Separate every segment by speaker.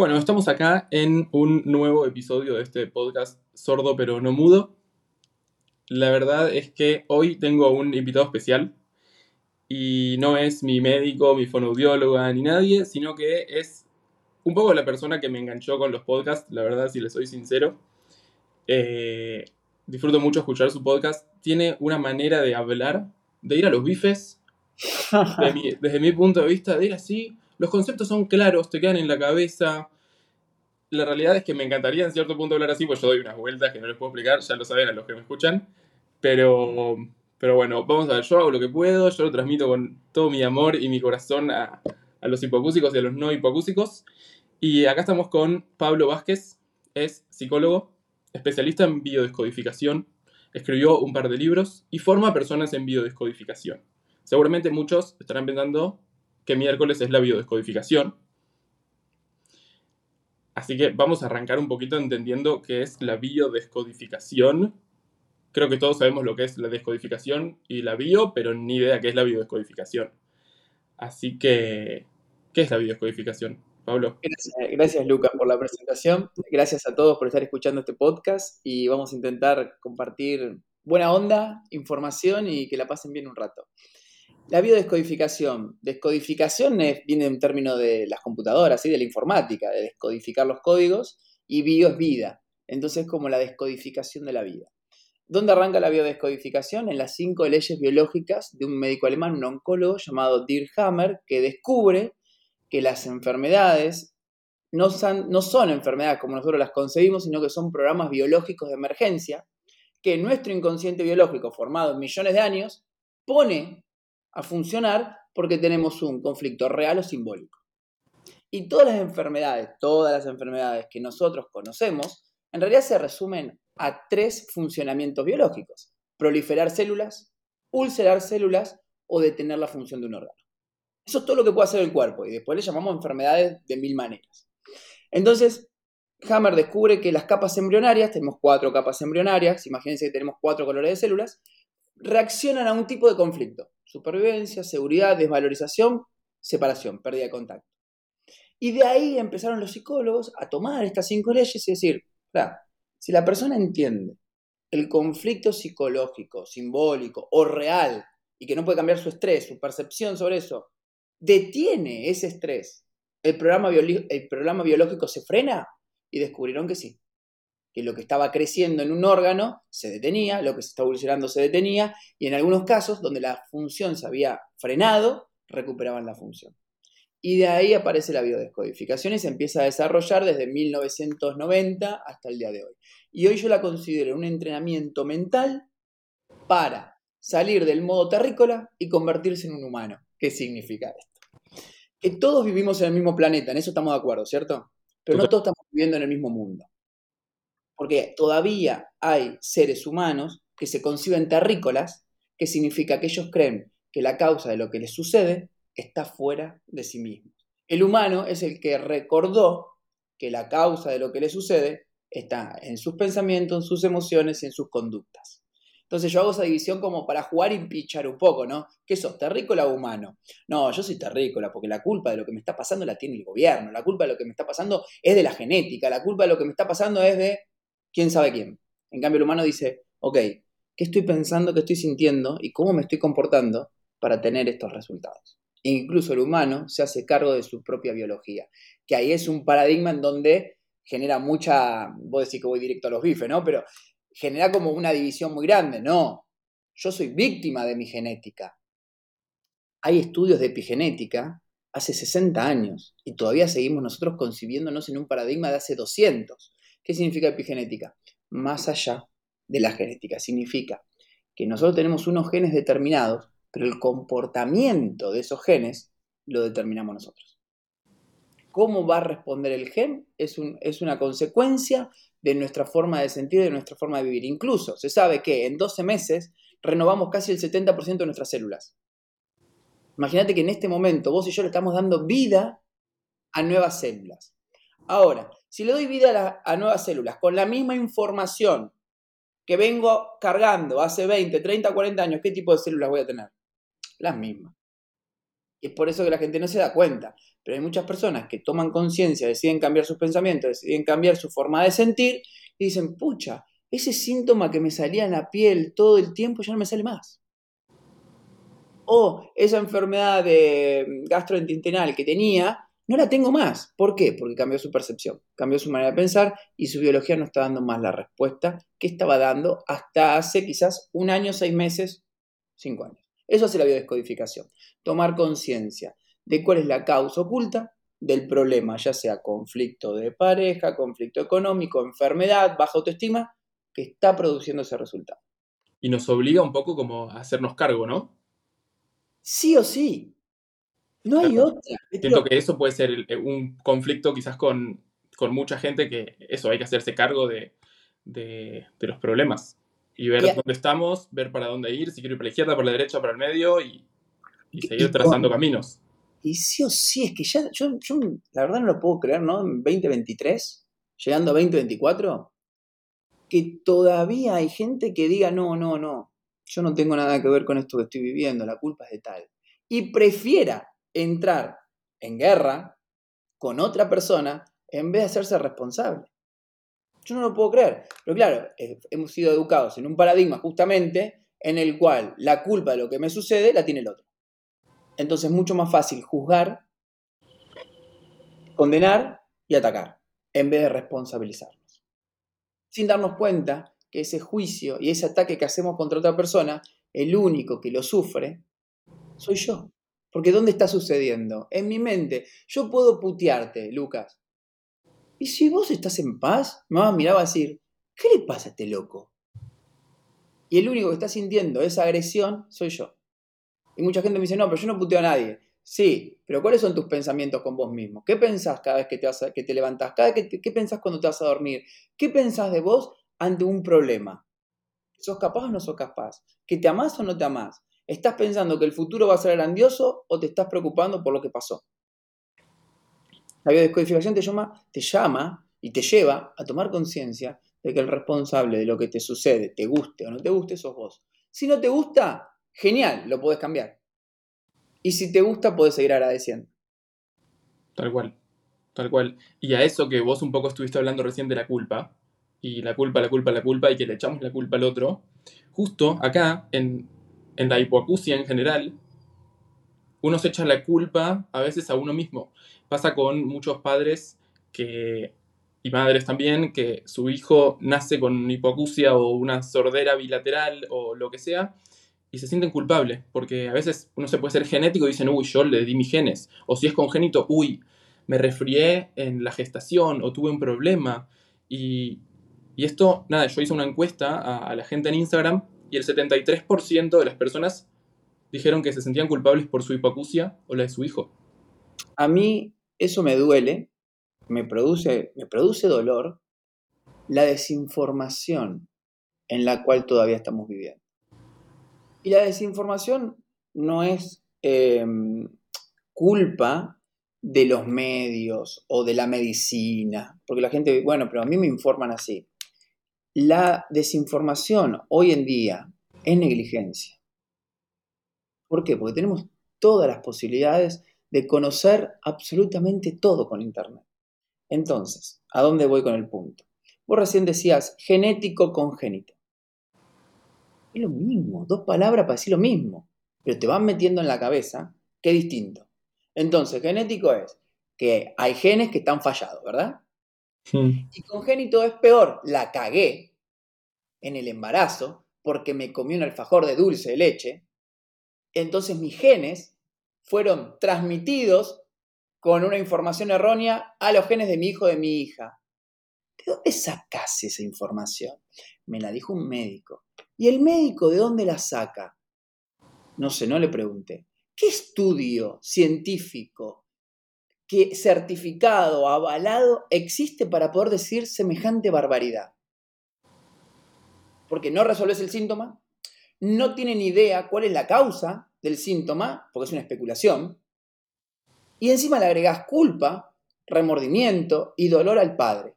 Speaker 1: Bueno, estamos acá en un nuevo episodio de este podcast sordo pero no mudo. La verdad es que hoy tengo un invitado especial y no es mi médico, mi fonoaudióloga ni nadie, sino que es un poco la persona que me enganchó con los podcasts, la verdad, si le soy sincero. Eh, disfruto mucho escuchar su podcast. Tiene una manera de hablar, de ir a los bifes, desde mi punto de vista, de ir así. Los conceptos son claros, te quedan en la cabeza. La realidad es que me encantaría en cierto punto hablar así, pues yo doy unas vueltas que no les puedo explicar, ya lo saben a los que me escuchan. Pero, pero bueno, vamos a ver, yo hago lo que puedo, yo lo transmito con todo mi amor y mi corazón a, a los hipocúsicos y a los no hipocúsicos. Y acá estamos con Pablo Vázquez, es psicólogo, especialista en biodescodificación, escribió un par de libros y forma personas en biodescodificación. Seguramente muchos estarán pensando que miércoles es la biodescodificación. Así que vamos a arrancar un poquito entendiendo qué es la biodescodificación. Creo que todos sabemos lo que es la descodificación y la bio, pero ni idea qué es la biodescodificación. Así que, ¿qué es la biodescodificación? Pablo.
Speaker 2: Gracias, gracias, Lucas por la presentación. Gracias a todos por estar escuchando este podcast y vamos a intentar compartir buena onda, información y que la pasen bien un rato. La biodescodificación. Descodificación viene en término de las computadoras, y de la informática, de descodificar los códigos, y bio es vida. Entonces, como la descodificación de la vida. ¿Dónde arranca la biodescodificación? En las cinco leyes biológicas de un médico alemán, un oncólogo llamado Dirk Hammer, que descubre que las enfermedades no son, no son enfermedades como nosotros las concebimos, sino que son programas biológicos de emergencia que nuestro inconsciente biológico, formado en millones de años, pone a funcionar porque tenemos un conflicto real o simbólico. Y todas las enfermedades, todas las enfermedades que nosotros conocemos, en realidad se resumen a tres funcionamientos biológicos. Proliferar células, ulcerar células o detener la función de un órgano. Eso es todo lo que puede hacer el cuerpo y después le llamamos enfermedades de mil maneras. Entonces, Hammer descubre que las capas embrionarias, tenemos cuatro capas embrionarias, imagínense que tenemos cuatro colores de células, reaccionan a un tipo de conflicto. Supervivencia, seguridad, desvalorización, separación, pérdida de contacto. Y de ahí empezaron los psicólogos a tomar estas cinco leyes y decir, si la persona entiende el conflicto psicológico, simbólico o real, y que no puede cambiar su estrés, su percepción sobre eso, detiene ese estrés, ¿el programa, el programa biológico se frena y descubrieron que sí, que lo que estaba creciendo en un órgano se detenía, lo que se estaba evolucionando se detenía y en algunos casos donde la función se había frenado, recuperaban la función. Y de ahí aparece la biodescodificación y se empieza a desarrollar desde 1990 hasta el día de hoy. Y hoy yo la considero un entrenamiento mental para salir del modo terrícola y convertirse en un humano. ¿Qué significa esto? que todos vivimos en el mismo planeta, en eso estamos de acuerdo, ¿cierto? Pero no todos estamos viviendo en el mismo mundo. Porque todavía hay seres humanos que se conciben terrícolas, que significa que ellos creen que la causa de lo que les sucede está fuera de sí mismos. El humano es el que recordó que la causa de lo que le sucede está en sus pensamientos, en sus emociones y en sus conductas. Entonces yo hago esa división como para jugar y pichar un poco, ¿no? ¿Qué sos, terrícola o humano? No, yo soy terrícola porque la culpa de lo que me está pasando la tiene el gobierno, la culpa de lo que me está pasando es de la genética, la culpa de lo que me está pasando es de quién sabe quién. En cambio el humano dice, ok, ¿qué estoy pensando, qué estoy sintiendo y cómo me estoy comportando para tener estos resultados? E incluso el humano se hace cargo de su propia biología, que ahí es un paradigma en donde genera mucha, vos decís que voy directo a los bifes, ¿no? Pero genera como una división muy grande. No, yo soy víctima de mi genética. Hay estudios de epigenética hace 60 años y todavía seguimos nosotros concibiéndonos en un paradigma de hace 200. ¿Qué significa epigenética? Más allá de la genética. Significa que nosotros tenemos unos genes determinados, pero el comportamiento de esos genes lo determinamos nosotros. ¿Cómo va a responder el gen? Es, un, es una consecuencia de nuestra forma de sentir, de nuestra forma de vivir. Incluso se sabe que en 12 meses renovamos casi el 70% de nuestras células. Imagínate que en este momento vos y yo le estamos dando vida a nuevas células. Ahora, si le doy vida a, nuevas células con la misma información que vengo cargando hace 20, 30, 40 años, ¿qué tipo de células voy a tener? Las mismas. Y es por eso que la gente no se da cuenta. Pero hay muchas personas que toman conciencia, deciden cambiar sus pensamientos, deciden cambiar su forma de sentir y dicen, pucha, ese síntoma que me salía en la piel todo el tiempo ya no me sale más. O esa enfermedad de gastrointestinal que tenía, no la tengo más. ¿Por qué? Porque cambió su percepción, cambió su manera de pensar y su biología no está dando más la respuesta que estaba dando hasta hace quizás un año, seis meses, cinco años. Eso hace la biodescodificación. Tomar conciencia de cuál es la causa oculta del problema, ya sea conflicto de pareja, conflicto económico, enfermedad, baja autoestima, que está produciendo ese resultado.
Speaker 1: Y nos obliga un poco como a hacernos cargo, ¿no?
Speaker 2: Sí o sí. No hay otra.
Speaker 1: Siento que eso puede ser un conflicto quizás con, mucha gente que eso, hay que hacerse cargo de, los problemas. Y ver dónde estamos, ver para dónde ir, si quiero ir para la izquierda, para la derecha, para el medio y, seguir trazando caminos.
Speaker 2: Y sí o sí, es que ya, yo, yo, la verdad no lo puedo creer, ¿no? En 2023, llegando a 2024, que todavía hay gente que diga, no, no, no, yo no tengo nada que ver con esto que estoy viviendo, la culpa es de tal. Y prefiera entrar en guerra con otra persona en vez de hacerse responsable. Yo no lo puedo creer. Pero claro, eh, hemos sido educados en un paradigma justamente en el cual la culpa de lo que me sucede la tiene el otro. Entonces es mucho más fácil juzgar, condenar y atacar, en vez de responsabilizarnos. Sin darnos cuenta que ese juicio y ese ataque que hacemos contra otra persona, el único que lo sufre, soy yo. Porque ¿dónde está sucediendo? En mi mente. Yo puedo putearte, Lucas. Y si vos estás en paz, me vas a decir, ¿qué le pasa a este loco? Y el único que está sintiendo esa agresión soy yo. Y mucha gente me dice, no, pero yo no puteo a nadie. Sí, pero ¿cuáles son tus pensamientos con vos mismo? ¿Qué pensás cada vez que te, vas levantás? Cada que ¿Qué pensás cuando te vas a dormir? ¿Qué pensás de vos ante un problema? ¿Sos capaz o no sos capaz? ¿Que te amás o no te amás? ¿Estás pensando que el futuro va a ser grandioso o te estás preocupando por lo que pasó? La biodescodificación te llama, te llama y te lleva a tomar conciencia de que el responsable de lo que te sucede, te guste o no te guste, sos vos. Si no te gusta, genial, lo puedes cambiar. Y si te gusta, puedes seguir agradeciendo.
Speaker 1: Tal cual, tal cual. Y a eso que vos un poco estuviste hablando recién de la culpa, y la culpa, la culpa, la culpa, y que le echamos la culpa al otro, justo acá, en, en la hipoacusia en general, uno se echa la culpa a veces a uno mismo. Pasa con muchos padres que, y madres también, que su hijo nace con hipoacusia o una sordera bilateral o lo que sea, y se sienten culpables, porque a veces uno se puede ser genético y dicen, uy, yo le di mis genes, o si es congénito, uy, me resfrié en la gestación o tuve un problema. Y, esto, nada, yo hice una encuesta a, la gente en Instagram y el 73% de las personas dijeron que se sentían culpables por su hipoacusia o la de su hijo.
Speaker 2: A mí eso me duele, me produce, me produce dolor la desinformación en la cual todavía estamos viviendo. Y la desinformación no es em, culpa de los medios o de la medicina, porque la gente, bueno, pero a mí me informan así. La desinformación hoy en día es negligencia. ¿Por qué? Porque tenemos todas las posibilidades de conocer absolutamente todo con Internet. Entonces, ¿a dónde voy con el punto? Vos recién decías genético congénito. Es lo mismo, dos palabras para decir lo mismo, pero te van metiendo en la cabeza que es distinto. Entonces, genético es que hay genes que están fallados, ¿verdad? Y congénito es peor, la cagué en el embarazo porque me comí un alfajor de dulce de leche. Entonces mis genes fueron transmitidos con una información errónea a los genes de mi hijo o de mi hija. ¿De dónde sacas esa información? Me la dijo un médico. ¿Y el médico de dónde la saca? No sé, no le pregunté. ¿Qué estudio científico, qué certificado, avalado existe para poder decir semejante barbaridad? Porque no resolves el síntoma, no tienen idea cuál es la causa del síntoma, porque es una especulación, y encima le agregas culpa, remordimiento y dolor al padre.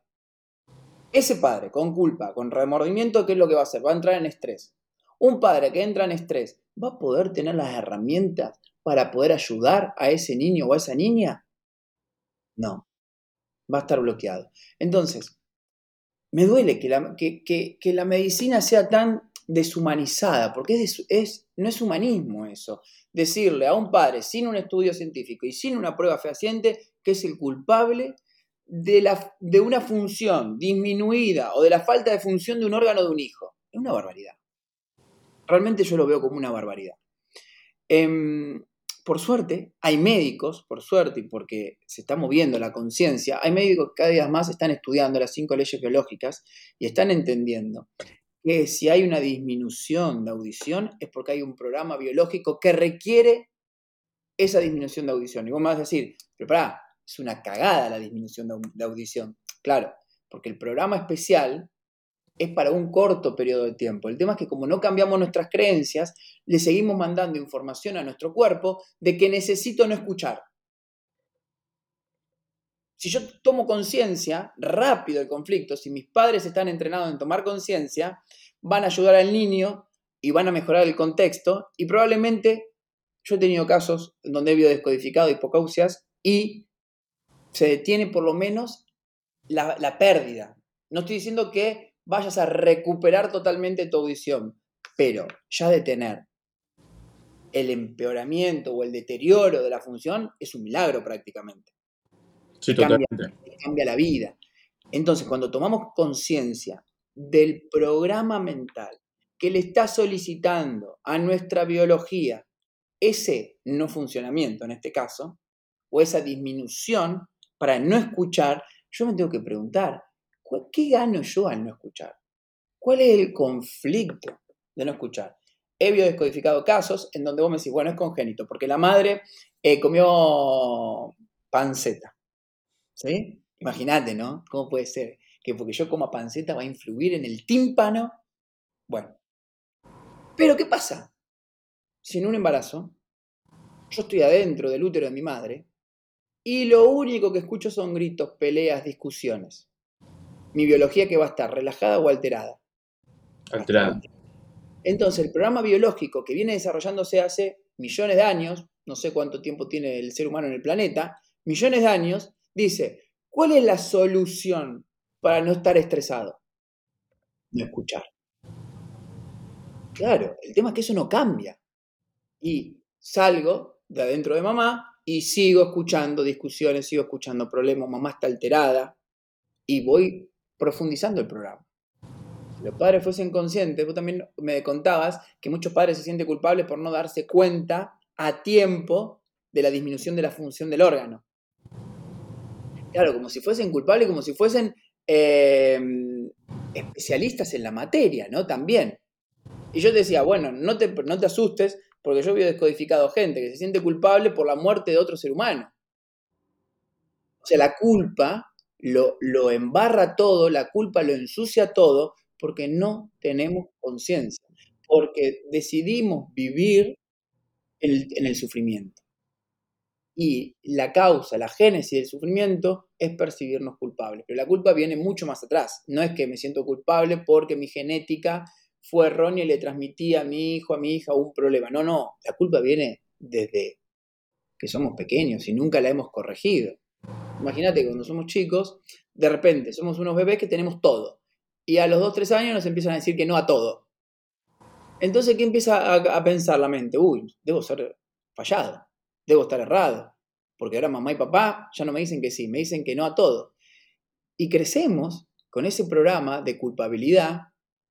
Speaker 2: Ese padre con culpa, con remordimiento, ¿qué es lo que va a hacer? Va a entrar en estrés. Un padre que entra en estrés va a poder tener las herramientas para poder ayudar a ese niño o a esa niña? No, va a estar bloqueado. Entonces, me duele que la, que, la medicina sea tan deshumanizada, porque es, es, no es humanismo eso. Decirle a un padre sin un estudio científico y sin una prueba fehaciente que es el culpable de, la, de una función disminuida o de la falta de función de un órgano de un hijo. Es una barbaridad. Realmente yo lo veo como una barbaridad. Em, por suerte, hay médicos, por suerte, y porque se está moviendo la conciencia, hay médicos que cada día más están estudiando las cinco leyes biológicas y están entendiendo que si hay una disminución de audición es porque hay un programa biológico que requiere esa disminución de audición. Y vos me vas a decir, pero pará, es una cagada la disminución de audición. Claro, porque el programa especial es para un corto periodo de tiempo. El tema es que como no cambiamos nuestras creencias, le seguimos mandando información a nuestro cuerpo de que necesito no escuchar. Si yo tomo conciencia rápido del conflicto, si mis padres están entrenados en tomar conciencia, van a ayudar al niño y van a mejorar el contexto y probablemente yo he tenido casos donde he biodescodificado hipocausias y se detiene por lo menos la, la pérdida. No estoy diciendo que vayas a recuperar totalmente tu audición, pero ya de tener el empeoramiento o el deterioro de la función es un milagro prácticamente.
Speaker 1: Sí, totalmente.
Speaker 2: Cambia, cambia la vida. Entonces, cuando tomamos conciencia del programa mental que le está solicitando a nuestra biología ese no funcionamiento en este caso, o esa disminución para no escuchar, yo me tengo que preguntar, ¿qué gano yo al no escuchar? ¿Cuál es el conflicto de no escuchar? He biodescodificado casos en donde vos me decís, bueno, es congénito, porque la madre eh, comió panceta. ¿Sí? Imagínate, ¿no? ¿Cómo puede ser? Que porque yo coma panceta va a influir en el tímpano. Bueno. Pero ¿qué pasa? Si en un embarazo yo estoy adentro del útero de mi madre y lo único que escucho son gritos, peleas, discusiones mi biología que va a estar relajada o alterada.
Speaker 1: Alterada.
Speaker 2: Entonces, el programa biológico que viene desarrollándose hace millones de años, no sé cuánto tiempo tiene el ser humano en el planeta, millones de años, dice, ¿cuál es la solución para no estar estresado? No escuchar. Claro, el tema es que eso no cambia. Y salgo de adentro de mamá y sigo escuchando discusiones, sigo escuchando problemas, mamá está alterada y voy profundizando el programa. Si los padres fuesen conscientes, vos también me contabas que muchos padres se sienten culpables por no darse cuenta a tiempo de la disminución de la función del órgano. Claro, como si fuesen culpables, como si fuesen em, especialistas en la materia, ¿no? También. Y yo decía, bueno, no te, no te asustes, porque yo había descodificado gente que se siente culpable por la muerte de otro ser humano. O sea, la culpa lo, embarra todo, la culpa lo ensucia todo, porque no tenemos conciencia, porque decidimos vivir en el, sufrimiento. Y la causa, la génesis del sufrimiento es percibirnos culpables. Pero la culpa viene mucho más atrás. No es que me siento culpable porque mi genética fue errónea y le transmití a mi hijo, a mi hija un problema. No, no, la culpa viene desde que somos pequeños y nunca la hemos corregido. Imagínate que cuando somos chicos, de repente somos unos bebés que tenemos todo. Y a los 2, 3 años nos empiezan a decir que no a todo. Entonces, ¿qué empieza a, pensar la mente? Uy, debo ser fallado, debo estar errado, porque ahora mamá y papá ya no me dicen que sí, me dicen que no a todo. Y crecemos con ese programa de culpabilidad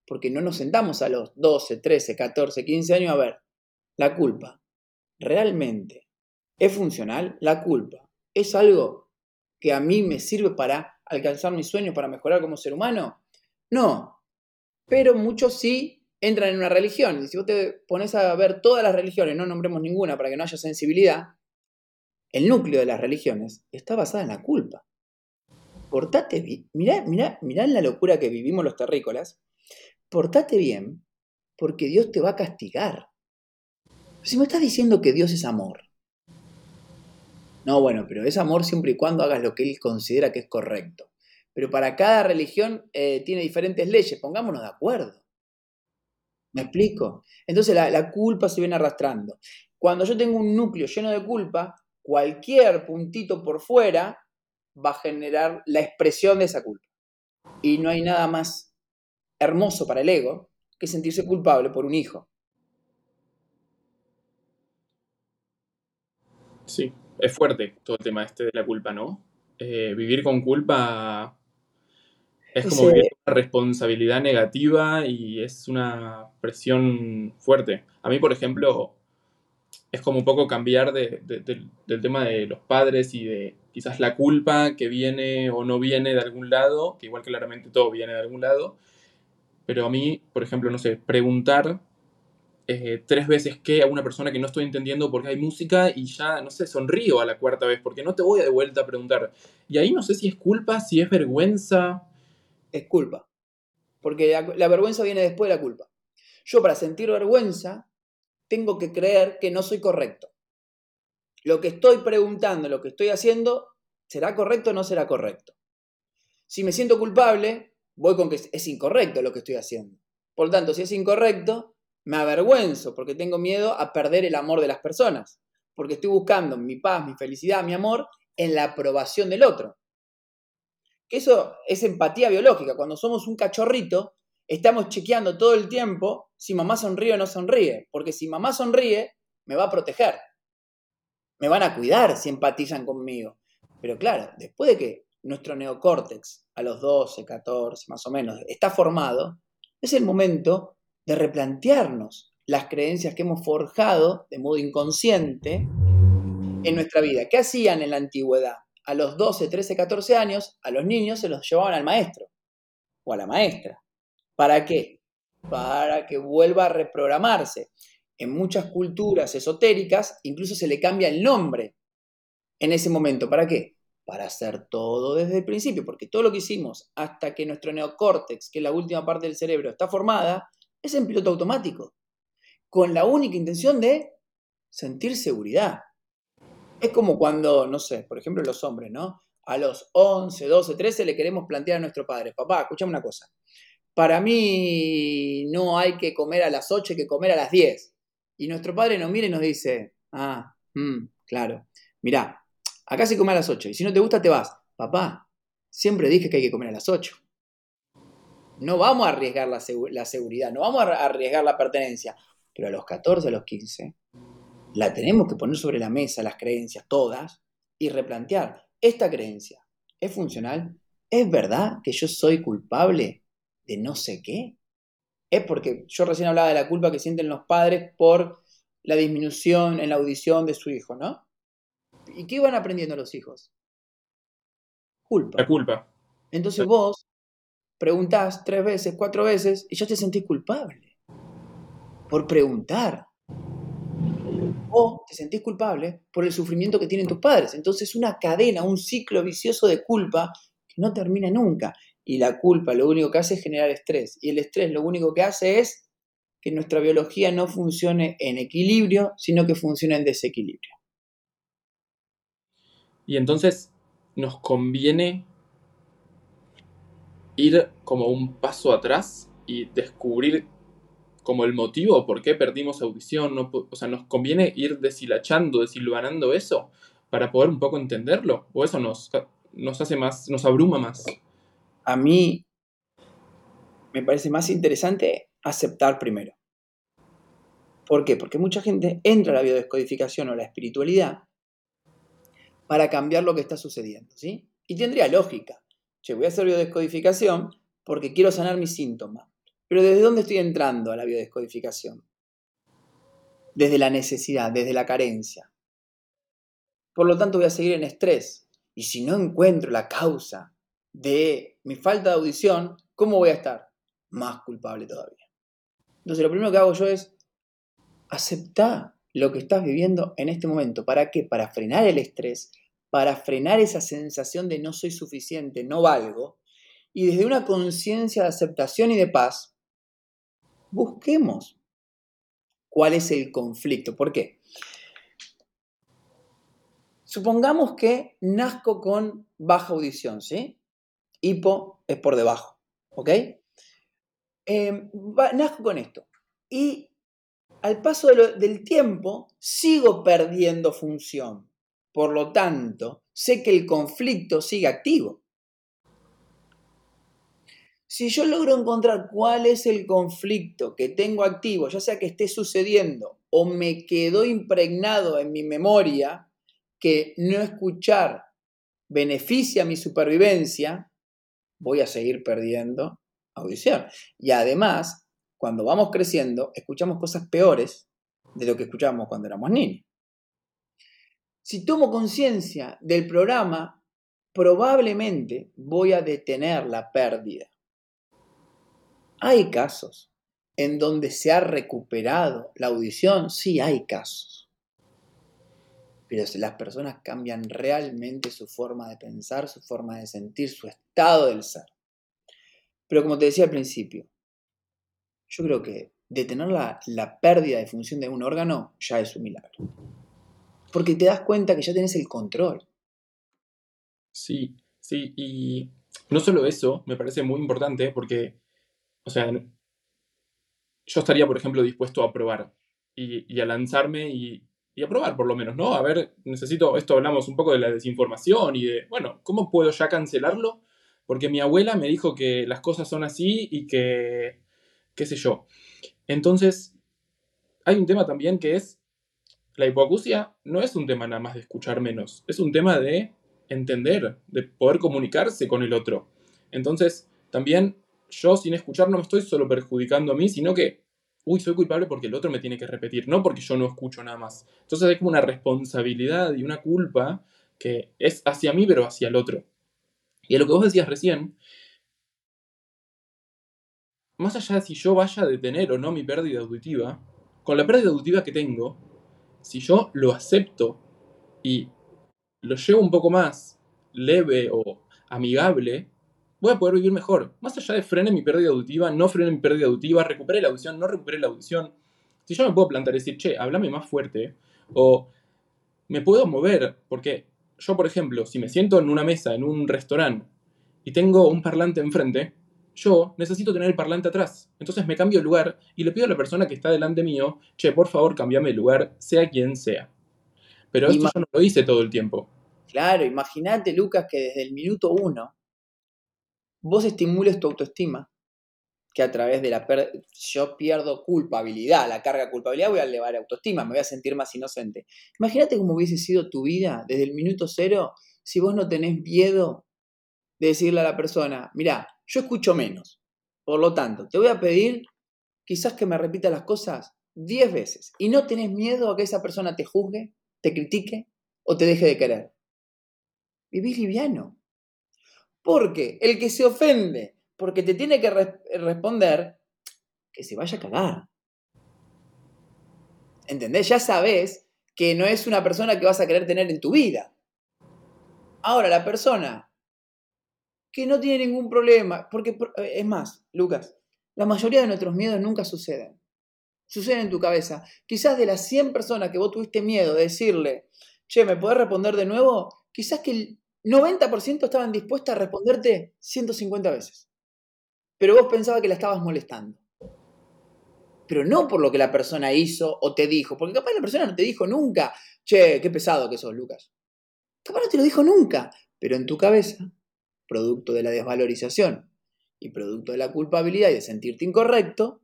Speaker 2: porque no nos sentamos a los 12, 13, 14, 15 años a ver, la culpa, ¿realmente es funcional? La culpa es algo que a mí me sirve para alcanzar mis sueños, para mejorar como ser humano? No. Pero muchos sí entran en una religión. Y si vos te pones a ver todas las religiones, no nombremos ninguna para que no haya sensibilidad, el núcleo de las religiones está basada en la culpa. Portate bien. Mirá, mirá, mirá la locura que vivimos los terrícolas. Portate bien, porque Dios te va a castigar. Si me estás diciendo que Dios es amor, no, bueno, pero es amor siempre y cuando hagas lo que él considera que es correcto. Pero para cada religión eh, tiene diferentes leyes, pongámonos de acuerdo. ¿Me explico? Entonces la, culpa se viene arrastrando. Cuando yo tengo un núcleo lleno de culpa, cualquier puntito por fuera va a generar la expresión de esa culpa. Y no hay nada más hermoso para el ego que sentirse culpable por un hijo.
Speaker 1: Sí, es fuerte todo el tema este de la culpa, ¿no? Eh, vivir con culpa es como una responsabilidad negativa y es una presión fuerte. A mí, por ejemplo, es como un poco cambiar del tema de los padres y de quizás la culpa que viene o no viene de algún lado, que igual claramente todo viene de algún lado, pero a mí, por ejemplo, no sé, preguntar eh, tres veces qué a una persona que no estoy entendiendo porque hay música y ya, no sé, sonrío a la cuarta vez porque no te voy de vuelta a preguntar. Y ahí no sé si es culpa, si es vergüenza.
Speaker 2: Es culpa. Porque la, la vergüenza viene después de la culpa. Yo para sentir vergüenza tengo que creer que no soy correcto. Lo que estoy preguntando, lo que estoy haciendo, ¿será correcto o no será correcto? Si me siento culpable, voy con que es incorrecto lo que estoy haciendo. Por lo tanto, si es incorrecto, me avergüenzo porque tengo miedo a perder el amor de las personas. Porque estoy buscando mi paz, mi felicidad, mi amor en la aprobación del otro. Que eso es empatía biológica. Cuando somos un cachorrito, estamos chequeando todo el tiempo si mamá sonríe o no sonríe, porque si mamá sonríe, me va a proteger. Me van a cuidar si empatizan conmigo. Pero claro, después de que nuestro neocórtex a los 12, 14 más o menos está formado, es el momento de replantearnos las creencias que hemos forjado de modo inconsciente en nuestra vida. ¿Qué hacían en la antigüedad? A los 12, 13, 14 años, a los niños se los llevaban al maestro o a la maestra. ¿Para qué? Para que vuelva a reprogramarse. En muchas culturas esotéricas incluso se le cambia el nombre en ese momento. ¿Para qué? Para hacer todo desde el principio, porque todo lo que hicimos hasta que nuestro neocórtex, que es la última parte del cerebro, está formada, es en piloto automático, con la única intención de sentir seguridad. Es como cuando, no sé, por ejemplo los hombres, ¿no? A los 11, 12, 13 le queremos plantear a nuestro padre, papá, escúchame una cosa, para mí no hay que comer a las 8, hay que comer a las 10. Y nuestro padre nos mira y nos dice, ah, mm, claro, mirá, acá se come a las 8 y si no te gusta te vas. Papá, siempre dije que hay que comer a las 8. No vamos a arriesgar la, la seguridad, no vamos a arriesgar la pertenencia, pero a los 14, a los 15, la tenemos que poner sobre la mesa, las creencias, todas, y replantear, ¿esta creencia es funcional? ¿Es verdad que yo soy culpable de no sé qué? Es porque yo recién hablaba de la culpa que sienten los padres por la disminución en la audición de su hijo, ¿no? ¿Y qué van aprendiendo los hijos?
Speaker 1: Culpa. La culpa.
Speaker 2: Entonces vos preguntás tres veces, cuatro veces y ya te sentís culpable por preguntar. O te sentís culpable por el sufrimiento que tienen tus padres. Entonces una cadena, un ciclo vicioso de culpa que no termina nunca. Y la culpa lo único que hace es generar estrés. Y el estrés lo único que hace es que nuestra biología no funcione en equilibrio, sino que funcione en desequilibrio.
Speaker 1: Y entonces nos conviene ir como un paso atrás y descubrir como el motivo por qué perdimos audición. o sea, nos conviene ir deshilachando, desilvanando eso para poder un poco entenderlo. O eso nos, nos hace más, nos abruma más
Speaker 2: a mí me parece más interesante aceptar primero. ¿Por qué? Porque mucha gente entra a la biodescodificación o la espiritualidad para cambiar lo que está sucediendo, ¿sí? Y tendría lógica. Che, voy a hacer biodescodificación porque quiero sanar mis síntomas. Pero ¿desde dónde estoy entrando a la biodescodificación? Desde la necesidad, desde la carencia. Por lo tanto, voy a seguir en estrés. Y si no encuentro la causa de mi falta de audición, ¿cómo voy a estar? Más culpable todavía. Entonces lo primero que hago yo es aceptar lo que estás viviendo en este momento. ¿Para qué? Para frenar el estrés, para frenar esa sensación de no soy suficiente, no valgo. Y desde una conciencia de aceptación y de paz, busquemos cuál es el conflicto. ¿Por qué? Supongamos que nazco con baja audición, ¿sí? hipo es por debajo, ¿ok? Eh, nazco con esto. Y al paso del tiempo sigo perdiendo función. Por lo tanto, sé que el conflicto sigue activo. Si yo logro encontrar cuál es el conflicto que tengo activo, ya sea que esté sucediendo o me quedó impregnado en mi memoria, que no escuchar beneficia mi supervivencia, voy a seguir perdiendo audición. Y además, cuando vamos creciendo, escuchamos cosas peores de lo que escuchábamos cuando éramos niños. Si tomo conciencia del programa, probablemente voy a detener la pérdida. Hay casos en donde se ha recuperado la audición, sí hay casos. Pero si las personas cambian realmente su forma de pensar, su forma de sentir, su estado del ser. Pero como te decía al principio, yo creo que detener la, la pérdida de función de un órgano ya es un milagro. Porque te das cuenta que ya tenés el control.
Speaker 1: Sí, sí, y no solo eso, me parece muy importante porque, o sea, yo estaría, por ejemplo, dispuesto a probar y, a lanzarme y, y a probar, por lo menos, ¿no? A ver, necesito, esto hablamos un poco de la desinformación y de, bueno, ¿cómo puedo ya cancelarlo? Porque mi abuela me dijo que las cosas son así y que, qué sé yo. Entonces, hay un tema también que es, la hipoacusia no es un tema nada más de escuchar menos, es un tema de entender, de poder comunicarse con el otro. Entonces, también yo sin escuchar no me estoy solo perjudicando a mí, sino que, uy, soy culpable porque el otro me tiene que repetir, no porque yo no escucho nada más. Entonces hay como una responsabilidad y una culpa que es hacia mí, pero hacia el otro. Y a lo que vos decías recién, más allá de si yo vaya a detener o no mi pérdida auditiva, con la pérdida auditiva que tengo, si yo lo acepto y lo llevo un poco más leve o amigable, voy a poder vivir mejor. Más allá de frene mi pérdida auditiva, no frene mi pérdida auditiva, recupere la audición, no recupere la audición. Si yo me puedo plantar y decir, che, háblame más fuerte, o me puedo mover, porque yo, por ejemplo, si me siento en una mesa, en un restaurante, y tengo un parlante enfrente, yo necesito tener el parlante atrás. Entonces me cambio de lugar y le pido a la persona que está delante mío, che, por favor, cambiame de lugar, sea quien sea. Pero esto
Speaker 2: Ima-
Speaker 1: yo no lo hice todo el tiempo.
Speaker 2: Claro, imagínate, Lucas, que desde el minuto uno vos estimules tu autoestima, que a través de la per- yo pierdo culpabilidad, la carga de culpabilidad voy a elevar autoestima, me voy a sentir más inocente. Imagínate cómo hubiese sido tu vida desde el minuto cero si vos no tenés miedo de decirle a la persona, mirá, yo escucho menos, por lo tanto, te voy a pedir quizás que me repita las cosas 10 veces y no tenés miedo a que esa persona te juzgue, te critique o te deje de querer. Vivís liviano. Porque el que se ofende porque te tiene que res- responder, que se vaya a cagar. ¿Entendés? Ya sabes que no es una persona que vas a querer tener en tu vida. Ahora, la persona que no tiene ningún problema, porque por- eh, es más, Lucas, la mayoría de nuestros miedos nunca suceden. Suceden en tu cabeza. Quizás de las 100 personas que vos tuviste miedo de decirle, che, ¿me podés responder de nuevo? Quizás que el 90% estaban dispuestas a responderte 150 veces. Pero vos pensabas que la estabas molestando. Pero no por lo que la persona hizo o te dijo, porque capaz la persona no te dijo nunca, che, qué pesado que sos, Lucas. Capaz no te lo dijo nunca, pero en tu cabeza, producto de la desvalorización y producto de la culpabilidad y de sentirte incorrecto,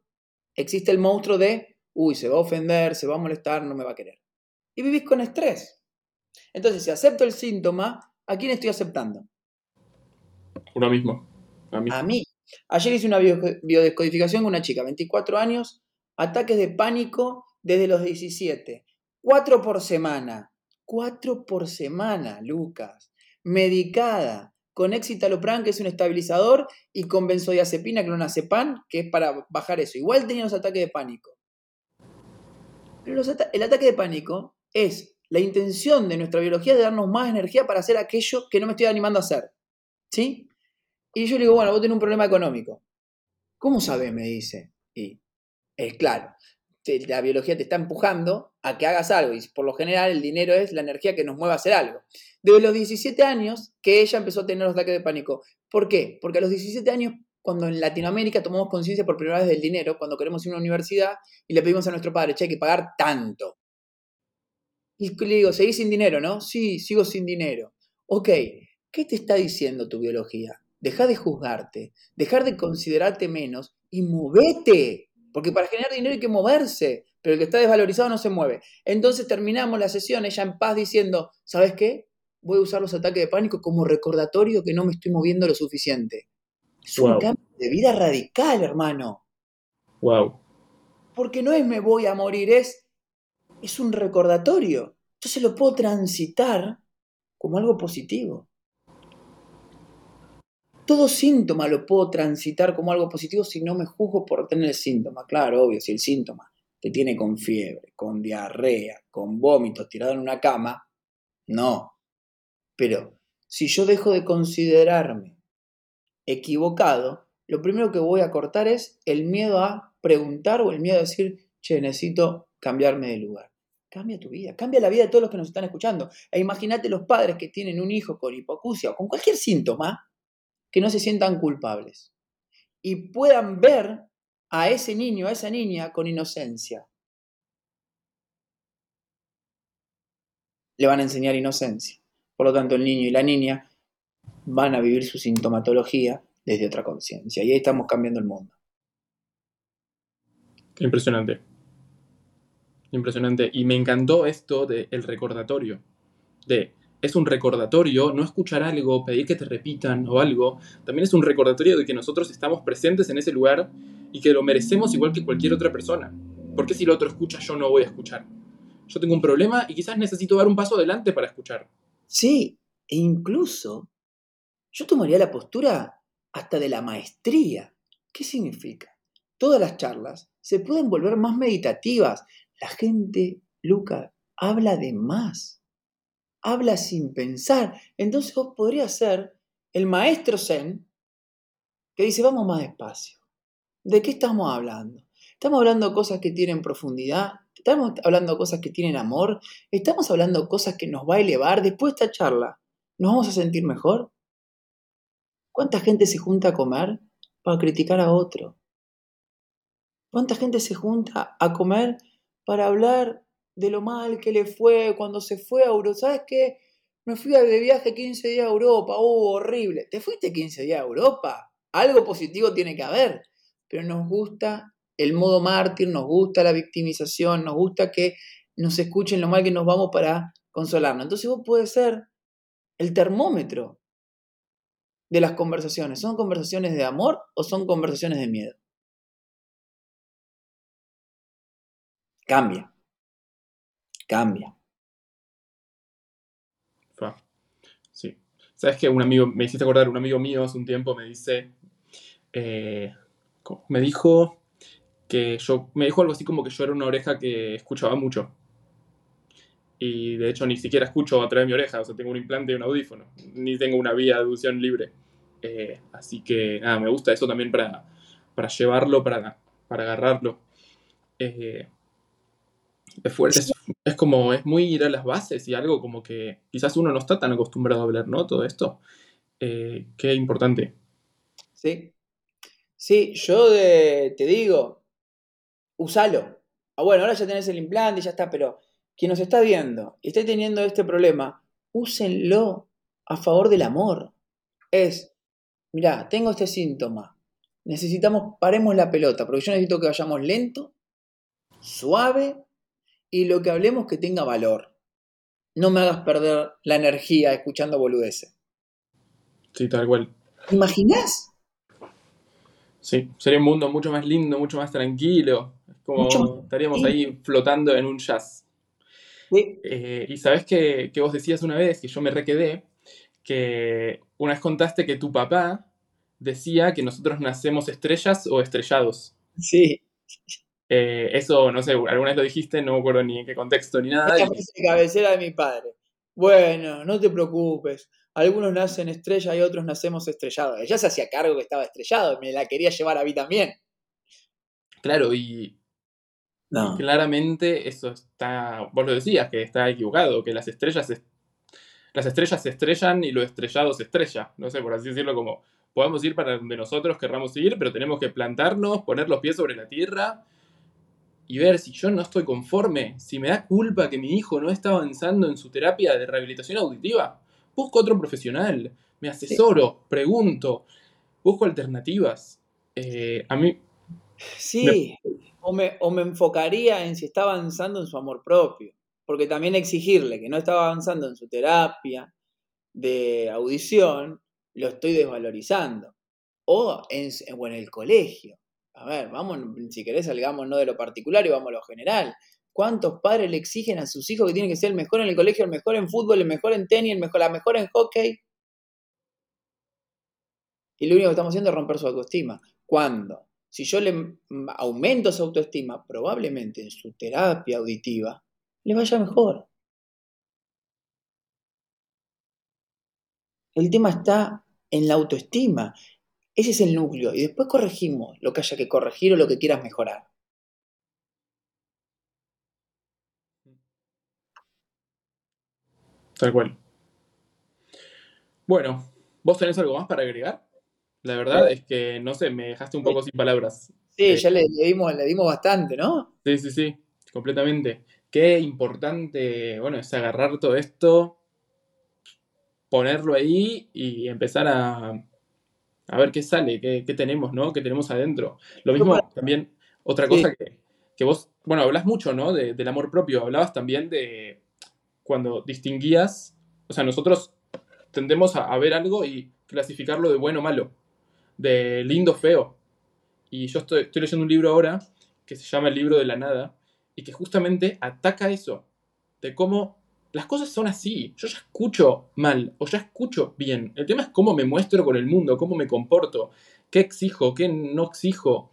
Speaker 2: existe el monstruo de, uy, se va a ofender, se va a molestar, no me va a querer. Y vivís con estrés. Entonces, si acepto el síntoma, ¿a quién estoy aceptando?
Speaker 1: Uno mismo. A mí.
Speaker 2: A mí. Ayer hice una bio- biodescodificación con una chica, 24 años, ataques de pánico desde los 17. Cuatro por semana. Cuatro por semana, Lucas. Medicada. Con Excitalopram, que es un estabilizador, y con benzodiazepina, clonazepam, que es para bajar eso. Igual tenía los ataques de pánico. Pero el ataque de pánico es la intención de nuestra biología de darnos más energía para hacer aquello que no me estoy animando a hacer. ¿Sí? Y yo le digo, bueno, vos tenés un problema económico. ¿Cómo sabes? Me dice. Y es claro, la biología te está empujando a que hagas algo y por lo general el dinero es la energía que nos mueve a hacer algo. Desde los 17 años que ella empezó a tener los ataques de pánico. ¿Por qué? Porque a los 17 años, cuando en Latinoamérica tomamos conciencia por primera vez del dinero, cuando queremos ir a una universidad y le pedimos a nuestro padre, che, hay que pagar tanto. Y le digo, ¿seguís sin dinero, no? Sí, sigo sin dinero. Ok, ¿qué te está diciendo tu biología? Deja de juzgarte, dejar de considerarte menos y movete. Porque para generar dinero hay que moverse, pero el que está desvalorizado no se mueve. Entonces terminamos la sesión ella en paz diciendo, ¿sabes qué? Voy a usar los ataques de pánico como recordatorio que no me estoy moviendo lo suficiente. Es un cambio de vida radical, hermano.
Speaker 1: Wow.
Speaker 2: Porque no es me voy a morir, es, es un recordatorio. Entonces lo puedo transitar como algo positivo. Todo síntoma lo puedo transitar como algo positivo si no me juzgo por tener el síntoma. Claro, obvio, si el síntoma te tiene con fiebre, con diarrea, con vómitos, tirado en una cama, no. Pero si yo dejo de considerarme equivocado, lo primero que voy a cortar es el miedo a preguntar o el miedo a decir, che, necesito cambiarme de lugar. Cambia tu vida, cambia la vida de todos los que nos están escuchando. E imagínate los padres que tienen un hijo con hipocusia o con cualquier síntoma que no se sientan culpables y puedan ver a ese niño, a esa niña con inocencia. Le van a enseñar inocencia. Por lo tanto, el niño y la niña van a vivir su sintomatología desde otra conciencia. Y ahí estamos cambiando el mundo.
Speaker 1: Impresionante. Impresionante. Y me encantó esto del recordatorio. De, es un recordatorio, no escuchar algo, pedir que te repitan o algo. También es un recordatorio de que nosotros estamos presentes en ese lugar y que lo merecemos igual que cualquier otra persona. Porque si el otro escucha, yo no voy a escuchar? Yo tengo un problema y quizás necesito dar un paso adelante para escuchar.
Speaker 2: Sí, e incluso yo tomaría la postura hasta de la maestría. ¿Qué significa? Todas las charlas se pueden volver más meditativas. La gente, Luca, habla de más. Habla sin pensar. Entonces vos podrías ser el maestro Zen que dice, vamos más despacio. ¿De qué estamos hablando? Estamos hablando cosas que tienen profundidad, estamos hablando cosas que tienen amor, estamos hablando cosas que nos va a elevar. Después de esta charla, ¿nos vamos a sentir mejor? ¿Cuánta gente se junta a comer para criticar a otro? ¿Cuánta gente se junta a comer para hablar de lo mal que le fue cuando se fue a Europa? ¿Sabes qué? Me fui de viaje 15 días a Europa, ¡uh, horrible! ¿Te fuiste 15 días a Europa? Algo positivo tiene que haber, pero nos gusta el modo mártir, nos gusta la victimización, nos gusta que nos escuchen lo mal que nos vamos para consolarnos. Entonces vos puedes ser el termómetro de las conversaciones? ¿Son conversaciones de amor o son conversaciones de miedo? Cambia. Cambia.
Speaker 1: Sí. ¿Sabes que un amigo, me hiciste acordar, un amigo mío hace un tiempo me dice, eh, me dijo que yo, me dijo algo así como que yo era una oreja que escuchaba mucho. Y de hecho ni siquiera escucho a través de mi oreja, o sea, tengo un implante y un audífono, ni tengo una vía de audición libre. Eh, así que nada, me gusta eso también para, para llevarlo, para, para agarrarlo. Eh, es, fuerte, es, como, es muy ir a las bases y algo como que quizás uno no está tan acostumbrado a hablar, ¿no? Todo esto. Eh, qué importante.
Speaker 2: Sí. Sí, yo te digo, usalo. Ah, bueno, ahora ya tenés el implante y ya está, pero quien nos está viendo y esté teniendo este problema, úsenlo a favor del amor. Es, mirá, tengo este síntoma, necesitamos, paremos la pelota, porque yo necesito que vayamos lento, suave y lo que hablemos que tenga valor. No me hagas perder la energía escuchando boludeces.
Speaker 1: Sí, tal cual.
Speaker 2: ¿Imaginás?
Speaker 1: Sí, sería un mundo mucho más lindo, mucho más tranquilo. Es como estaríamos ahí flotando en un jazz. Eh, y sabes que, vos decías una vez, que yo me requedé, que una vez contaste que tu papá decía que nosotros nacemos estrellas o estrellados.
Speaker 2: Sí.
Speaker 1: Eh, eso, no sé, alguna vez lo dijiste, no me acuerdo ni en qué contexto ni nada.
Speaker 2: La cabecera de mi padre. Bueno, no te preocupes. Algunos nacen estrellas y otros nacemos estrellados. Ella se hacía cargo que estaba estrellado, me la quería llevar a mí también.
Speaker 1: Claro, y Claramente eso está, vos lo decías, que está equivocado, que las estrellas, las estrellas se estrellan y lo estrellado se estrella. No sé, por así decirlo, como podamos ir para donde nosotros querramos ir, pero tenemos que plantarnos, poner los pies sobre la tierra y ver si yo no estoy conforme, si me da culpa que mi hijo no está avanzando en su terapia de rehabilitación auditiva. Busco otro profesional, me asesoro, pregunto, busco alternativas. Eh, a mí...
Speaker 2: Sí, O, me, o me enfocaría en si está avanzando en su amor propio, porque también exigirle que no estaba avanzando en su terapia de audición, lo estoy desvalorizando. O en, o en el colegio. A ver, vamos, si querés, salgamos no de lo particular y vamos a lo general. ¿Cuántos padres le exigen a sus hijos que tienen que ser el mejor en el colegio, el mejor en fútbol, el mejor en tenis, el mejor, la mejor en hockey? Y lo único que estamos haciendo es romper su autoestima. ¿Cuándo? Si yo le aumento su autoestima, probablemente en su terapia auditiva le vaya mejor. El tema está en la autoestima. Ese es el núcleo. Y después corregimos lo que haya que corregir o lo que quieras mejorar.
Speaker 1: Tal cual. Bueno, ¿vos tenés algo más para agregar? La verdad es que, no sé, me dejaste un poco sin palabras.
Speaker 2: Sí, eh, ya le, dimos, le dimos bastante, ¿no?
Speaker 1: Sí, sí, sí, completamente. Qué importante, bueno, es agarrar todo esto, ponerlo ahí y empezar a, a ver qué sale, qué, tenemos, ¿no? ¿Qué tenemos adentro? Lo mismo también, otra cosa que, vos, bueno, hablas mucho, ¿no? del amor propio, hablabas también de cuando distinguías, o sea, nosotros tendemos a, ver algo y clasificarlo de bueno o malo, de lindo o feo. Y yo estoy, estoy leyendo un libro ahora que se llama El libro de la nada y que justamente ataca eso, de cómo las cosas son así. Yo ya escucho mal o ya escucho bien. El tema es cómo me muestro con el mundo, cómo me comporto, qué exijo, qué no exijo.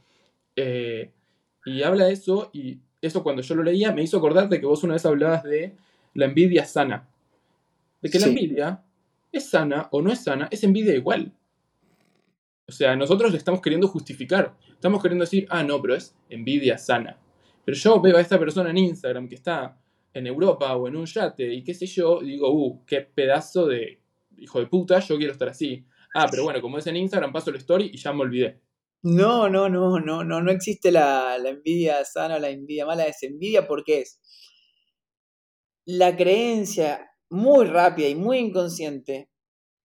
Speaker 1: Eh, y habla de eso y eso cuando yo lo leía me hizo acordar de que vos una vez hablabas de la envidia sana. De que la envidia es sana o no es sana, es envidia igual. O sea, nosotros le estamos queriendo justificar. Estamos queriendo decir, ah, no, pero es envidia sana. Pero yo veo a esta persona en Instagram que está en Europa o en un yate y qué sé yo, digo, uh, qué pedazo de hijo de puta, yo quiero estar así. Ah, pero bueno, como es en Instagram, paso la story y ya me olvidé.
Speaker 2: No, no, no, no, no, no existe la, la envidia sana o la envidia mala, es envidia porque es la creencia muy rápida y muy inconsciente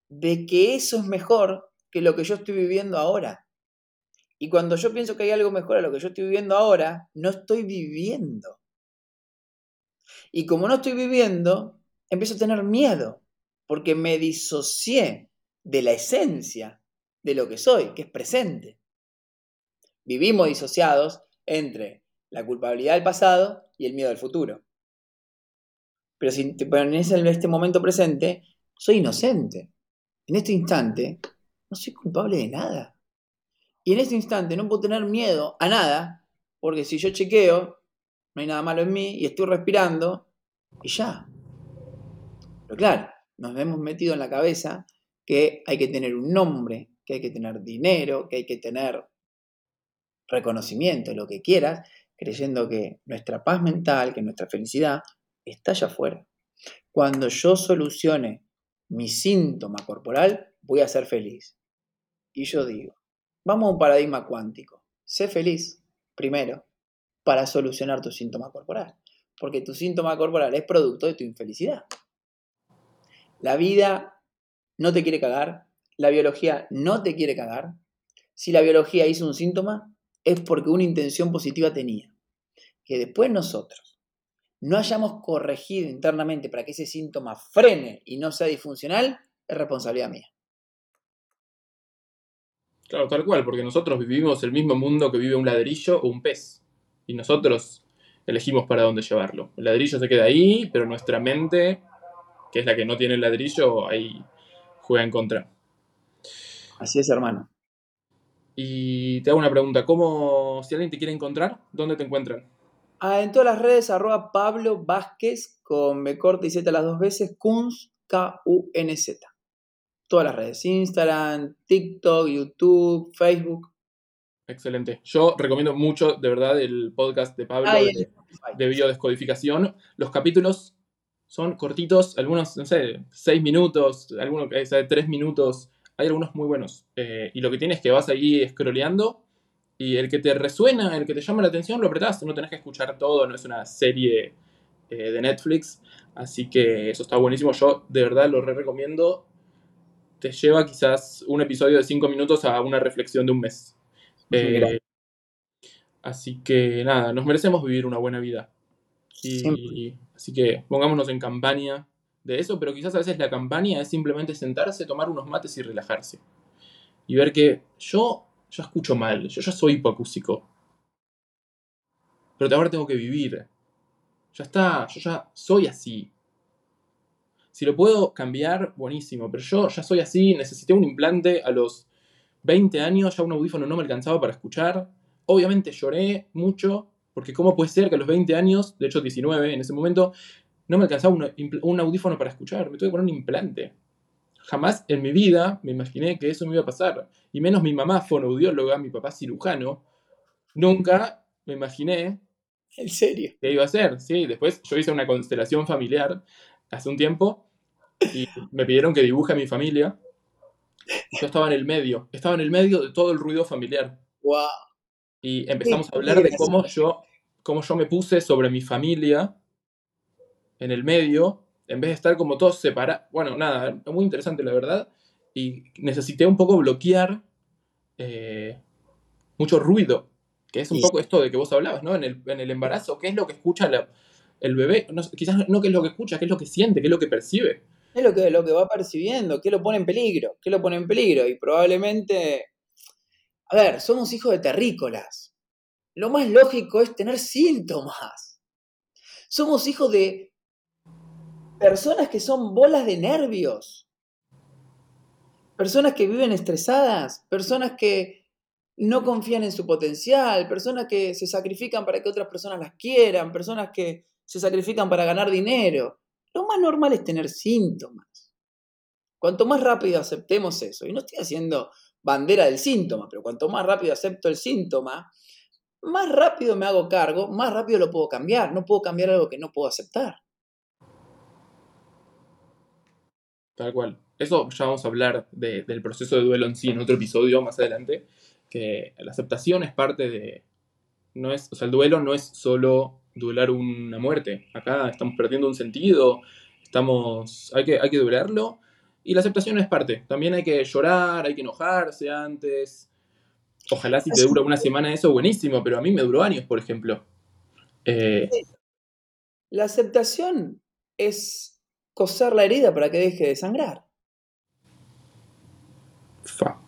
Speaker 2: de que eso es mejor que lo que yo estoy viviendo ahora. Y cuando yo pienso que hay algo mejor a lo que yo estoy viviendo ahora, no estoy viviendo. Y como no estoy viviendo, empiezo a tener miedo, porque me disocié de la esencia de lo que soy, que es presente. Vivimos disociados entre la culpabilidad del pasado y el miedo del futuro. Pero si en este momento presente, soy inocente. En este instante, no soy culpable de nada. Y en este instante no puedo tener miedo a nada, porque si yo chequeo, no hay nada malo en mí y estoy respirando y ya. Pero claro, nos hemos metido en la cabeza que hay que tener un nombre, que hay que tener dinero, que hay que tener reconocimiento, lo que quieras, creyendo que nuestra paz mental, que nuestra felicidad está allá afuera. Cuando yo solucione mi síntoma corporal, voy a ser feliz. Y yo digo, vamos a un paradigma cuántico. Sé feliz, primero para solucionar tu síntoma corporal. Porque tu síntoma corporal es producto de tu infelicidad. La vida no te quiere cagar, la biología no te quiere cagar. Si la biología hizo un síntoma, es porque una intención positiva tenía. Que después nosotros no hayamos corregido internamente para que ese síntoma frene y no sea disfuncional, es responsabilidad mía.
Speaker 1: Claro, tal cual, porque nosotros vivimos el mismo mundo que vive un ladrillo o un pez y nosotros elegimos para dónde llevarlo. El ladrillo se queda ahí, pero nuestra mente, que es la que no tiene el ladrillo, ahí juega en contra.
Speaker 2: Así es, hermano.
Speaker 1: Y te hago una pregunta, ¿cómo, si alguien te quiere encontrar, dónde te encuentran?
Speaker 2: Ah, en todas las redes, arroba Pablo Vázquez, con B corta y Z las dos veces, Kunz, K-U-N-Z. Todas las redes, Instagram, TikTok, YouTube, Facebook,
Speaker 1: Excelente. Yo recomiendo mucho, de verdad, el podcast de Pablo de, biodescodificación. Los capítulos son cortitos, algunos, no sé, seis minutos, algunos de tres minutos. hay algunos muy buenos. Eh, y lo que tienes es que vas ahí scrolleando y el que te resuena, el que te llama la atención, lo apretás. No tenés que escuchar todo, no es una serie eh, de Netflix. Así que eso está buenísimo. Yo de verdad lo re recomiendo. Te lleva quizás un episodio de 5 minutos a una reflexión de un mes. Eh, así que nada, nos merecemos vivir una buena vida. Y, así que pongámonos en campaña de eso, pero quizás a veces la campaña es simplemente sentarse, tomar unos mates y relajarse. Y ver que yo ya escucho mal, yo ya soy hipoacúsico. Pero ahora tengo que vivir. Ya está, yo ya soy así. Si lo puedo cambiar, buenísimo, pero yo ya soy así, necesité un implante a los 20 años, ya un audífono no me alcanzaba para escuchar. Obviamente lloré mucho, porque cómo puede ser que a los 20 años, de hecho 19 en ese momento, no me alcanzaba un, audífono para escuchar, me tuve que poner un implante. Jamás en mi vida me imaginé que eso me iba a pasar. Y menos mi mamá fonoaudióloga, mi papá cirujano, nunca me imaginé.
Speaker 2: ¿En serio?
Speaker 1: ¿Qué iba a hacer? Sí, después yo hice una constelación familiar hace un tiempo y me pidieron que dibuje a mi familia. Yo estaba en el medio, estaba en el medio de todo el ruido familiar.
Speaker 2: Wow.
Speaker 1: Y empezamos a hablar de cómo yo, cómo yo me puse sobre mi familia en el medio, en vez de estar como todos separados. Bueno, nada, muy interesante la verdad. Y necesité un poco bloquear eh, mucho ruido, que es un poco esto de que vos hablabas, ¿no? En el, en el embarazo, ¿qué es lo que escucha el bebé? quizás no qué es lo que escucha, qué es lo que siente, qué es lo que percibe.
Speaker 2: Es lo que, lo que va percibiendo, qué lo pone en peligro, qué lo pone en peligro. Y probablemente, a ver, somos hijos de terrícolas. Lo más lógico es tener síntomas. Somos hijos de personas que son bolas de nervios, personas que viven estresadas, personas que no confían en su potencial, personas que se sacrifican para que otras personas las quieran, personas que se sacrifican para ganar dinero. Lo más normal es tener síntomas. Cuanto más rápido aceptemos eso, y no estoy haciendo bandera del síntoma, pero cuanto más rápido acepto el síntoma, más rápido me hago cargo, más rápido lo puedo cambiar. No puedo cambiar algo que no puedo aceptar.
Speaker 1: Tal cual. Eso ya vamos a hablar del proceso de duelo en sí en otro episodio más adelante, que la aceptación es parte de... No es, o sea, el duelo no es solo duelar una muerte. Acá estamos perdiendo un sentido, estamos, hay que, hay que duelarlo y la aceptación es parte. También hay que llorar, hay que enojarse antes. Ojalá si te dura una semana eso, buenísimo, pero a mí me duró años, por ejemplo. Eh,
Speaker 2: la aceptación es coser la herida para que deje de sangrar.
Speaker 1: Fa.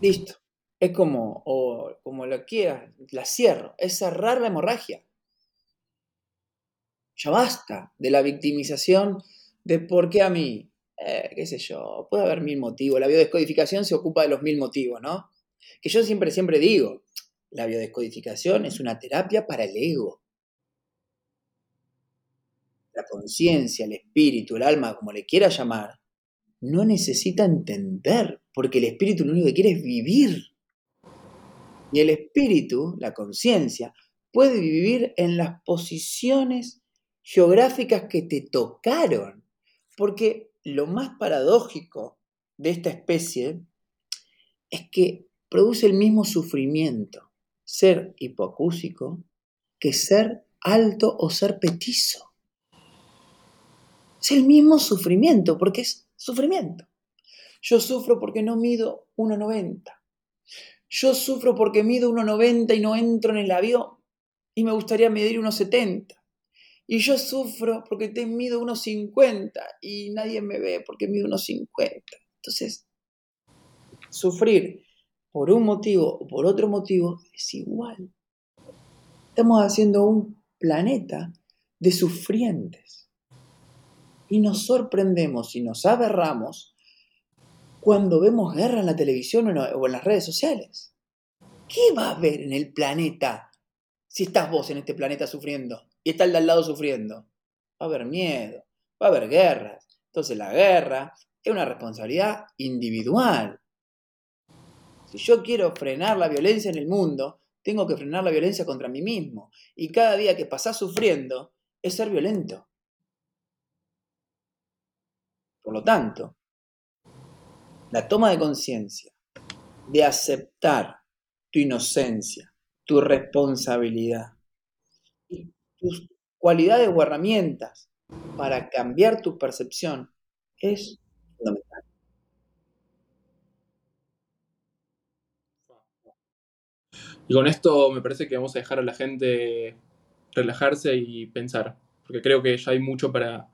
Speaker 2: Listo. Es como, o como lo quieras, la cierro. Es cerrar la hemorragia. Ya basta de la victimización de por qué a mí, eh, qué sé yo, puede haber mil motivos. La biodescodificación se ocupa de los mil motivos, ¿no? Que yo siempre, siempre digo, la biodescodificación es una terapia para el ego la conciencia, el espíritu, el alma, como le quiera llamar, no necesita entender, porque el espíritu lo único que quiere es vivir. Y el espíritu, la conciencia, puede vivir en las posiciones geográficas que te tocaron. Porque lo más paradójico de esta especie es que produce el mismo sufrimiento ser hipoacúsico que ser alto o ser petizo. Es el mismo sufrimiento, porque es sufrimiento. Yo sufro porque no mido 1,90. Yo sufro porque mido 1,90 y no entro en el avión y me gustaría medir 1,70. Y yo sufro porque te mido 1,50 y nadie me ve porque mido 1,50. Entonces, sufrir por un motivo o por otro motivo es igual. Estamos haciendo un planeta de sufrientes y nos sorprendemos y nos aberramos cuando vemos guerra en la televisión o en las redes sociales. ¿Qué va a haber en el planeta si estás vos en este planeta sufriendo y está el de al lado sufriendo? Va a haber miedo, va a haber guerras. Entonces la guerra es una responsabilidad individual. Si yo quiero frenar la violencia en el mundo, tengo que frenar la violencia contra mí mismo. Y cada día que pasás sufriendo es ser violento. Por lo tanto, la toma de conciencia de aceptar tu inocencia, tu responsabilidad y tus cualidades o herramientas para cambiar tu percepción es fundamental.
Speaker 1: Y con esto me parece que vamos a dejar a la gente relajarse y pensar, porque creo que ya hay mucho para,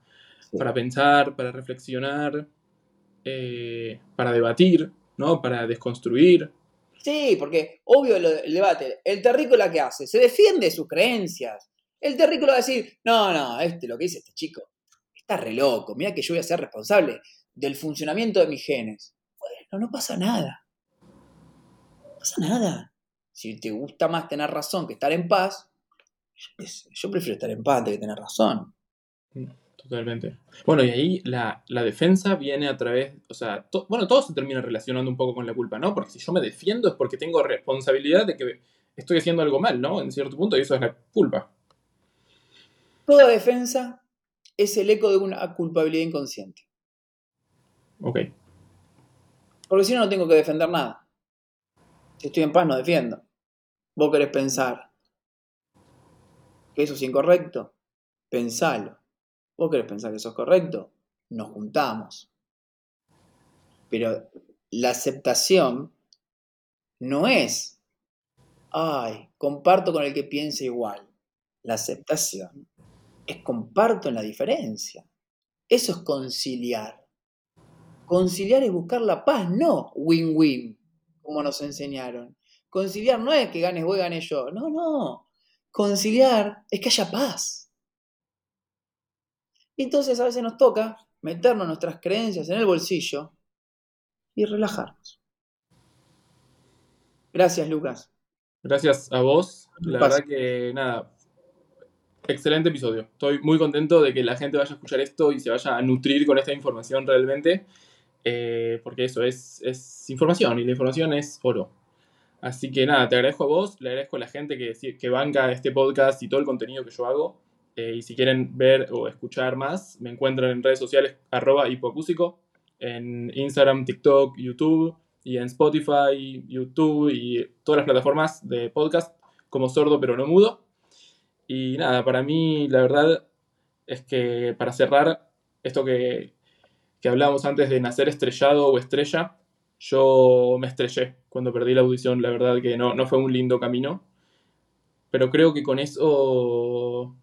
Speaker 1: para pensar, para reflexionar, eh, para debatir, ¿no? Para desconstruir.
Speaker 2: Sí, porque obvio el, debate, el terrícola que hace, se defiende sus creencias. El terrícola va a decir, no, no, este lo que dice este chico, está re loco, mira que yo voy a ser responsable del funcionamiento de mis genes. Bueno, no pasa nada. No pasa nada. Si te gusta más tener razón que estar en paz, yo prefiero estar en paz antes que tener razón.
Speaker 1: Totalmente. Bueno, y ahí la, defensa viene a través, o sea, bueno, todo se termina relacionando un poco con la culpa, ¿no? Porque si yo me defiendo es porque tengo responsabilidad de que estoy haciendo algo mal, ¿no? En cierto punto, y eso es la culpa.
Speaker 2: Toda defensa es el eco de una culpabilidad inconsciente.
Speaker 1: Ok.
Speaker 2: Porque si no, no tengo que defender nada. Si estoy en paz, no defiendo. Vos querés pensar que eso es incorrecto, pensalo. ¿Vos querés pensar que eso es correcto? Nos juntamos. Pero la aceptación no es, ay, comparto con el que piensa igual. La aceptación es comparto en la diferencia. Eso es conciliar. Conciliar es buscar la paz, no win-win, como nos enseñaron. Conciliar no es que ganes vos y gane yo. No, no. Conciliar es que haya paz. Entonces a veces nos toca meternos nuestras creencias en el bolsillo y relajarnos. Gracias, Lucas.
Speaker 1: Gracias a vos. La verdad que nada, excelente episodio. Estoy muy contento de que la gente vaya a escuchar esto y se vaya a nutrir con esta información realmente, eh, porque eso es, es información y la información es oro. Así que nada, te agradezco a vos, le agradezco a la gente que, que banca este podcast y todo el contenido que yo hago. Eh, y si quieren ver o escuchar más, me encuentran en redes sociales arroba hipocúsico, en Instagram, TikTok, YouTube y en Spotify, YouTube y todas las plataformas de podcast como sordo pero no mudo. Y nada, para mí la verdad es que para cerrar esto que, que hablábamos antes de nacer estrellado o estrella, yo me estrellé cuando perdí la audición, la verdad que no, no fue un lindo camino. Pero creo que con eso,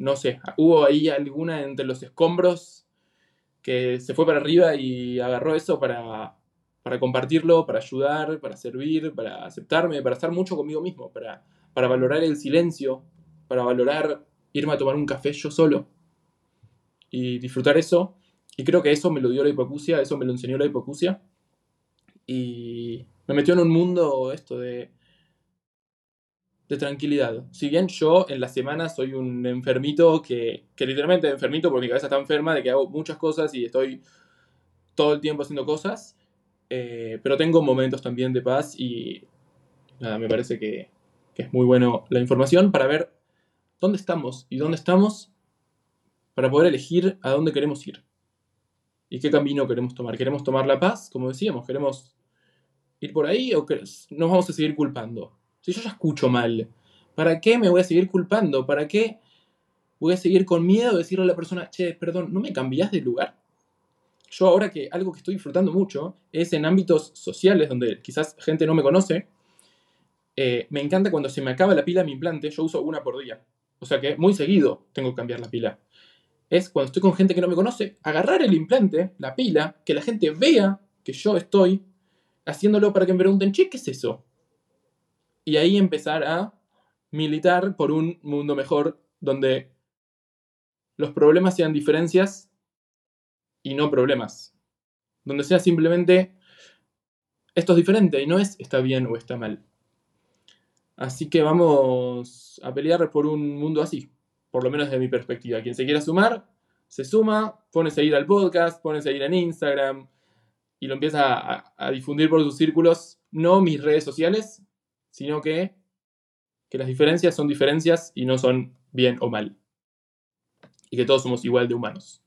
Speaker 1: no sé, hubo ahí alguna entre los escombros que se fue para arriba y agarró eso para, para compartirlo, para ayudar, para servir, para aceptarme, para estar mucho conmigo mismo, para, para valorar el silencio, para valorar irme a tomar un café yo solo y disfrutar eso. Y creo que eso me lo dio la hipocusia, eso me lo enseñó la hipocusia y me metió en un mundo esto de, de tranquilidad. Si bien yo en la semana soy un enfermito que, que literalmente enfermito porque mi cabeza está enferma de que hago muchas cosas y estoy todo el tiempo haciendo cosas, eh, pero tengo momentos también de paz y nada, me parece que, que es muy bueno la información para ver dónde estamos y dónde estamos para poder elegir a dónde queremos ir y qué camino queremos tomar. ¿Queremos tomar la paz? Como decíamos, ¿queremos ir por ahí o nos vamos a seguir culpando? Si yo ya escucho mal, ¿para qué me voy a seguir culpando? ¿Para qué voy a seguir con miedo de decirle a la persona, che, perdón, ¿no me cambiás de lugar? Yo ahora que algo que estoy disfrutando mucho es en ámbitos sociales donde quizás gente no me conoce, eh, me encanta cuando se me acaba la pila mi implante, yo uso una por día. O sea que muy seguido tengo que cambiar la pila. Es cuando estoy con gente que no me conoce, agarrar el implante, la pila, que la gente vea que yo estoy haciéndolo para que me pregunten, che, ¿qué es eso? Y ahí empezar a militar por un mundo mejor donde los problemas sean diferencias y no problemas. Donde sea simplemente esto es diferente y no es está bien o está mal. Así que vamos a pelear por un mundo así, por lo menos desde mi perspectiva. Quien se quiera sumar, se suma, pone a seguir al podcast, pone a seguir en Instagram, y lo empieza a, difundir por sus círculos, no mis redes sociales, sino que, que las diferencias son diferencias y no son bien o mal. Y que todos somos igual de humanos.